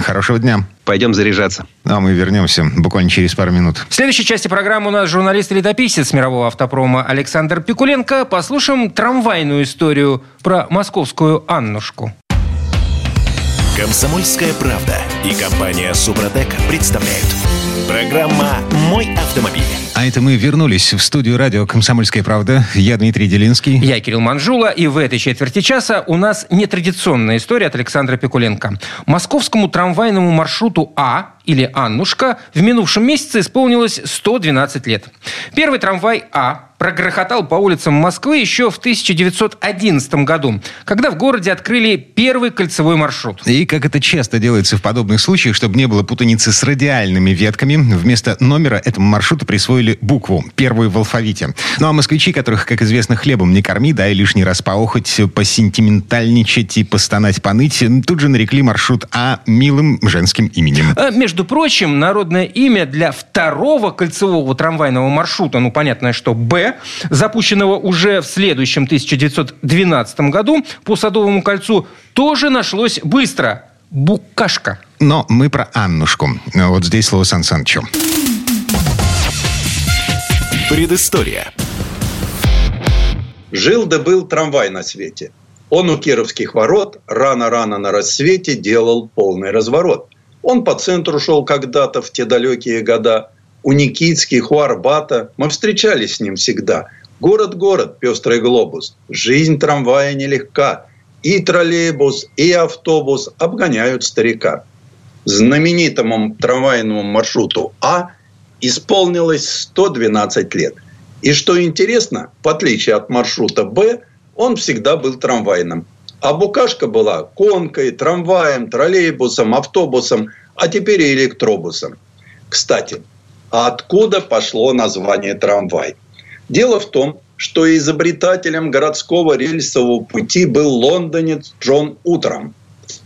Хорошего дня. Пойдем заряжаться. А мы вернемся буквально через пару минут. В следующей части программы у нас журналист и летописец мирового автопрома Александр Пикуленко. Послушаем трамвайную историю про московскую Аннушку. Комсомольская правда и компания Супротек представляют. Программа «Мой автомобиль». А это мы вернулись в студию радио «Комсомольская правда». Я Дмитрий Делинский. Я Кирилл Манжула, и в этой четверти часа у нас нетрадиционная история от Александра Пикуленко. Московскому трамвайному маршруту А или Аннушка в минувшем месяце исполнилось 112 лет. Первый трамвай А прогрохотал по улицам Москвы еще в 1911 году, когда в городе открыли первый кольцевой маршрут. И как это часто делается в подобных случаях, чтобы не было путаницы с радиальными ветками, вместо номера этому маршруту присвоили букву, первую в алфавите. Ну а москвичи, которых, как известно, хлебом не корми, да, и лишний раз поохоть, посентиментальничать и постонать, поныть, тут же нарекли маршрут А милым женским именем. А, между прочим, народное имя для второго кольцевого трамвайного маршрута, ну понятно, что Б, запущенного уже в следующем 1912 году по Садовому кольцу, тоже нашлось быстро. Букашка. Но мы про Аннушку. Вот здесь слово Сан Санычу. Предыстория. Жил да был трамвай на свете. Он у Кировских ворот рано-рано на рассвете делал полный разворот. Он по центру шел когда-то в те далекие года – у Никитских, у Арбата. Мы встречались с ним всегда. Город-город, пестрый глобус. Жизнь трамвая нелегка. И троллейбус, и автобус обгоняют старика. Знаменитому трамвайному маршруту А исполнилось 112 лет. И что интересно, в отличие от маршрута Б, он всегда был трамвайным. А букашка была конкой, трамваем, троллейбусом, автобусом, а теперь и электробусом. Кстати, а откуда пошло название трамвай? Дело в том, что изобретателем городского рельсового пути был лондонец Джон Утром.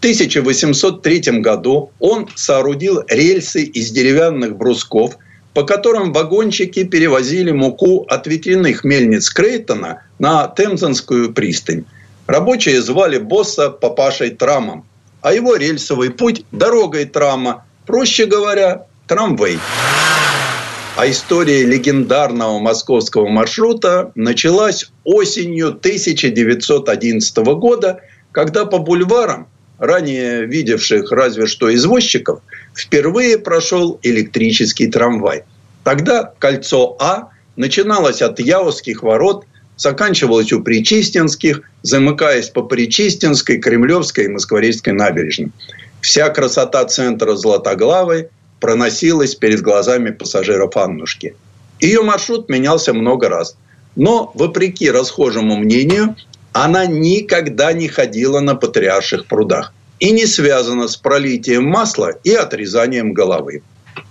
В 1803 году он соорудил рельсы из деревянных брусков, по которым вагончики перевозили муку от ветряных мельниц Крейтона на Темзанскую пристань. Рабочие звали босса папашей Трамом, а его рельсовый путь – дорогой Трама, проще говоря, трамвей. А история легендарного московского маршрута началась осенью 1911 года, когда по бульварам, ранее видевших разве что извозчиков, впервые прошел электрический трамвай. Тогда кольцо А начиналось от Яузских ворот, заканчивалось у Причистинских, замыкаясь по Причистинской, Кремлевской и Москворецкой набережным. Вся красота центра Златоглавой – проносилась перед глазами пассажиров Аннушки. Ее маршрут менялся много раз. Но, вопреки расхожему мнению, она никогда не ходила на патриарших прудах и не связана с пролитием масла и отрезанием головы.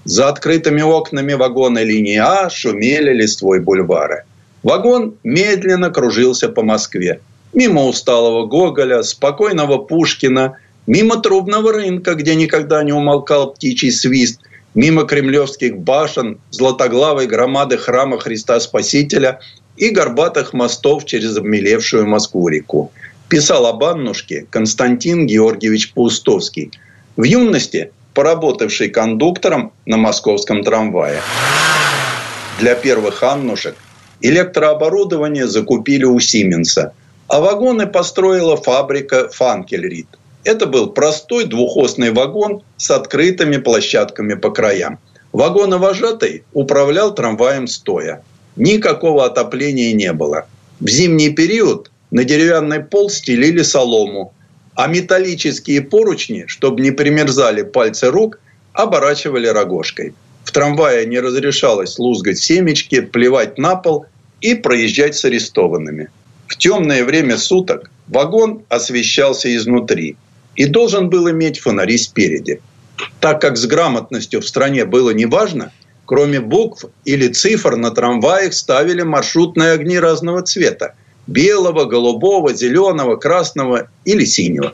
За открытыми окнами вагона линии А шумели листвой бульвары. Вагон медленно кружился по Москве. Мимо усталого Гоголя, спокойного Пушкина – Мимо трубного рынка, где никогда не умолкал птичий свист, мимо кремлевских башен, златоглавой громады храма Христа Спасителя и горбатых мостов через обмелевшую Москву-реку. Писал об Аннушке Константин Георгиевич Паустовский, в юности поработавший кондуктором на московском трамвае. Для первых Аннушек электрооборудование закупили у Сименса, а вагоны построила фабрика «Фанкельрид». Это был простой двухосный вагон с открытыми площадками по краям. Вагоновожатый управлял трамваем стоя. Никакого отопления не было. В зимний период на деревянный пол стелили солому, а металлические поручни, чтобы не примерзали пальцы рук, оборачивали рогожкой. В трамвае не разрешалось лузгать семечки, плевать на пол и проезжать с арестованными. В темное время суток вагон освещался изнутри – и должен был иметь фонари спереди. Так как с грамотностью в стране было неважно, кроме букв или цифр на трамваях ставили маршрутные огни разного цвета – белого, голубого, зеленого, красного или синего.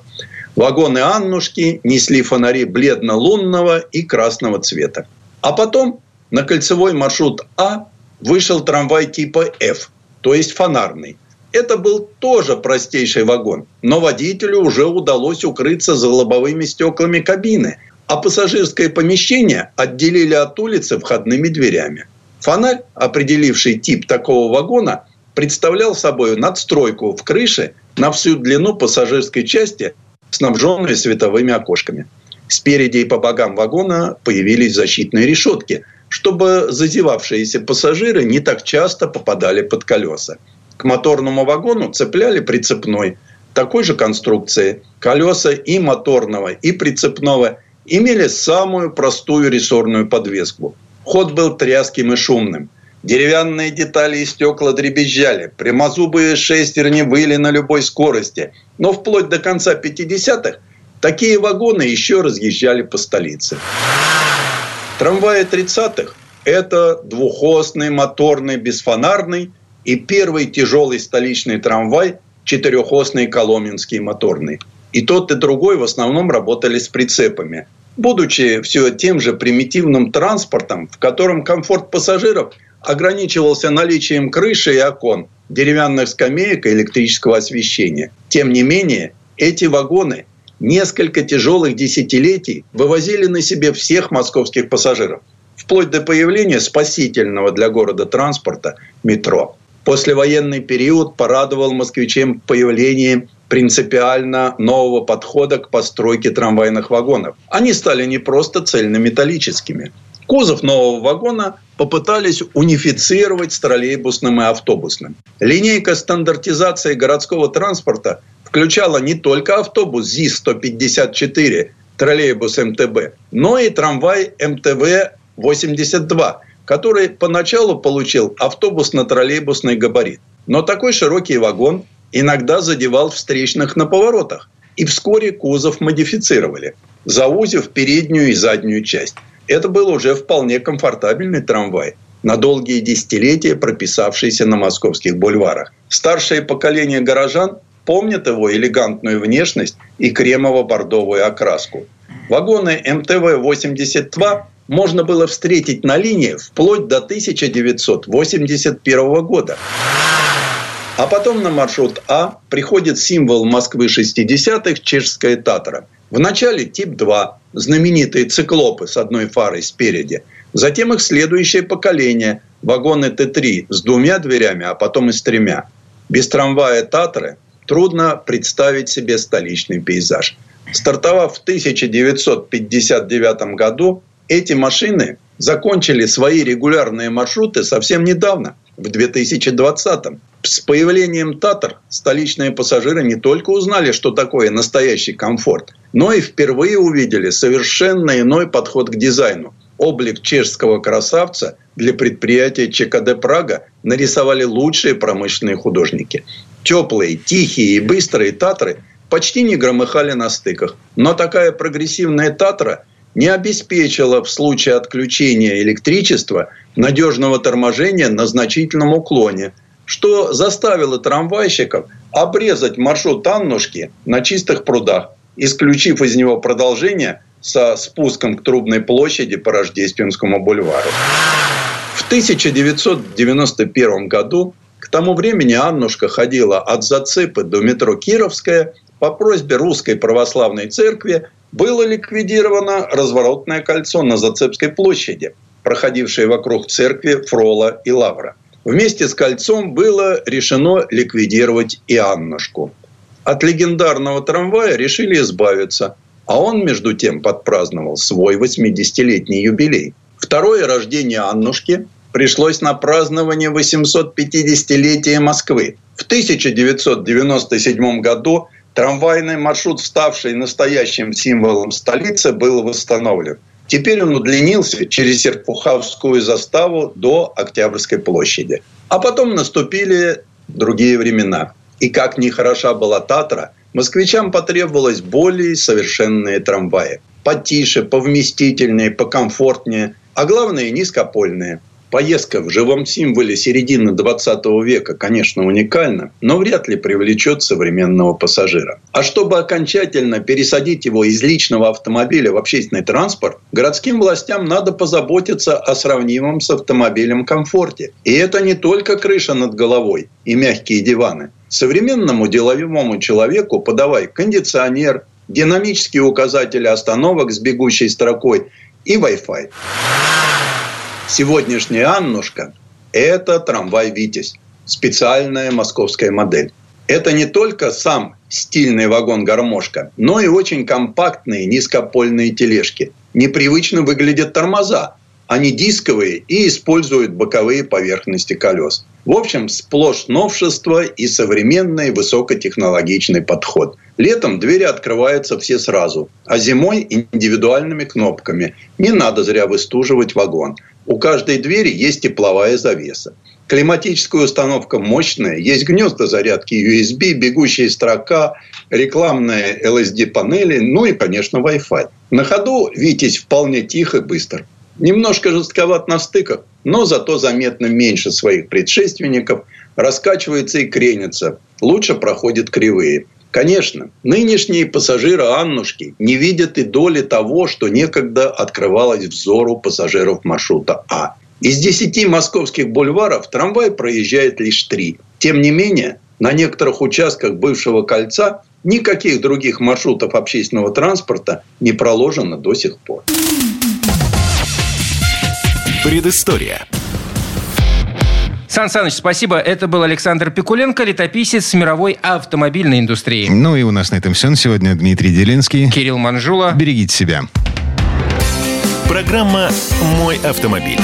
Вагоны Аннушки несли фонари бледно-лунного и красного цвета. А потом на кольцевой маршрут А вышел трамвай типа F, то есть фонарный – это был тоже простейший вагон, но водителю уже удалось укрыться за лобовыми стеклами кабины, а пассажирское помещение отделили от улицы входными дверями. Фонарь, определивший тип такого вагона, представлял собой надстройку в крыше на всю длину пассажирской части с снабженные световыми окошками. Спереди и по бокам вагона появились защитные решетки, чтобы зазевавшиеся пассажиры не так часто попадали под колеса. К моторному вагону цепляли прицепной, такой же конструкции. Колеса и моторного, и прицепного имели самую простую рессорную подвеску. Ход был тряским и шумным. Деревянные детали и стекла дребезжали. Прямозубые шестерни выли на любой скорости. Но вплоть до конца 50-х такие вагоны еще разъезжали по столице. Трамваи 30-х – это двухосный, моторный, бесфонарный и первый тяжелый столичный трамвай – четырехосный коломенский моторный. И тот, и другой в основном работали с прицепами. Будучи все тем же примитивным транспортом, в котором комфорт пассажиров ограничивался наличием крыши и окон, деревянных скамеек и электрического освещения. Тем не менее, эти вагоны несколько тяжелых десятилетий вывозили на себе всех московских пассажиров, вплоть до появления спасительного для города транспорта метро. Послевоенный период порадовал москвичам появлением принципиально нового подхода к постройке трамвайных вагонов. Они стали не просто цельнометаллическими. Кузов нового вагона попытались унифицировать с троллейбусным и автобусным. Линейка стандартизации городского транспорта включала не только автобус ЗИС-154, троллейбус МТБ, но и трамвай МТВ-82, который поначалу получил автобусно-троллейбусный габарит. Но такой широкий вагон иногда задевал встречных на поворотах. И вскоре кузов модифицировали, заузив переднюю и заднюю часть. Это был уже вполне комфортабельный трамвай, на долгие десятилетия прописавшийся на московских бульварах. Старшее поколение горожан помнят его элегантную внешность и кремово-бордовую окраску. Вагоны МТВ-82 можно было встретить на линии вплоть до 1981 года. А потом на маршрут А приходит символ Москвы 60-х чешская Татра. Вначале тип 2, знаменитые циклопы с одной фарой спереди. Затем их следующее поколение, вагоны Т3 с двумя дверями, а потом и с тремя. Без трамвая Татры трудно представить себе столичный пейзаж. Стартовав в 1959 году, эти машины закончили свои регулярные маршруты совсем недавно, в 2020. -м. С появлением Татар столичные пассажиры не только узнали, что такое настоящий комфорт, но и впервые увидели совершенно иной подход к дизайну. Облик чешского красавца для предприятия ЧКД «Прага» нарисовали лучшие промышленные художники. Теплые, тихие и быстрые «Татры» почти не громыхали на стыках. Но такая прогрессивная «Татра» не обеспечила в случае отключения электричества надежного торможения на значительном уклоне – что заставило трамвайщиков обрезать маршрут Аннушки на чистых прудах, исключив из него продолжение со спуском к Трубной площади по Рождественскому бульвару. В 1991 году к тому времени Аннушка ходила от Зацепы до метро Кировская. По просьбе Русской Православной Церкви было ликвидировано разворотное кольцо на Зацепской площади, проходившее вокруг церкви Фрола и Лавра – Вместе с кольцом было решено ликвидировать и Аннушку. От легендарного трамвая решили избавиться, а он, между тем, подпраздновал свой 80-летний юбилей. Второе рождение Аннушки пришлось на празднование 850-летия Москвы. В 1997 году трамвайный маршрут, ставший настоящим символом столицы, был восстановлен. Теперь он удлинился через Серпуховскую заставу до Октябрьской площади. А потом наступили другие времена. И как ни хороша была Татра, москвичам потребовалось более совершенные трамваи. Потише, повместительнее, покомфортнее, а главное низкопольные. Поездка в живом символе середины 20 века, конечно, уникальна, но вряд ли привлечет современного пассажира. А чтобы окончательно пересадить его из личного автомобиля в общественный транспорт, городским властям надо позаботиться о сравнимом с автомобилем комфорте. И это не только крыша над головой и мягкие диваны. Современному деловому человеку подавай кондиционер, динамические указатели остановок с бегущей строкой и Wi-Fi. Сегодняшняя Аннушка – это трамвай «Витязь». Специальная московская модель. Это не только сам стильный вагон-гармошка, но и очень компактные низкопольные тележки. Непривычно выглядят тормоза. Они дисковые и используют боковые поверхности колес. В общем, сплошь новшество и современный высокотехнологичный подход. Летом двери открываются все сразу, а зимой индивидуальными кнопками. Не надо зря выстуживать вагон. У каждой двери есть тепловая завеса. Климатическая установка мощная, есть гнезда зарядки USB, бегущая строка, рекламные LSD-панели, ну и, конечно, Wi-Fi. На ходу Витязь вполне тихо и быстро. Немножко жестковат на стыках, но зато заметно меньше своих предшественников, раскачивается и кренится, лучше проходит кривые. Конечно, нынешние пассажиры Аннушки не видят и доли того, что некогда открывалось взору пассажиров маршрута А. Из десяти московских бульваров трамвай проезжает лишь три. Тем не менее, на некоторых участках бывшего кольца никаких других маршрутов общественного транспорта не проложено до сих пор. Предыстория. Сан Саныч, спасибо. Это был Александр Пикуленко, летописец мировой автомобильной индустрии. Ну и у нас на этом все. Сегодня Дмитрий Делинский. Кирилл Манжула. Берегите себя. Программа «Мой автомобиль».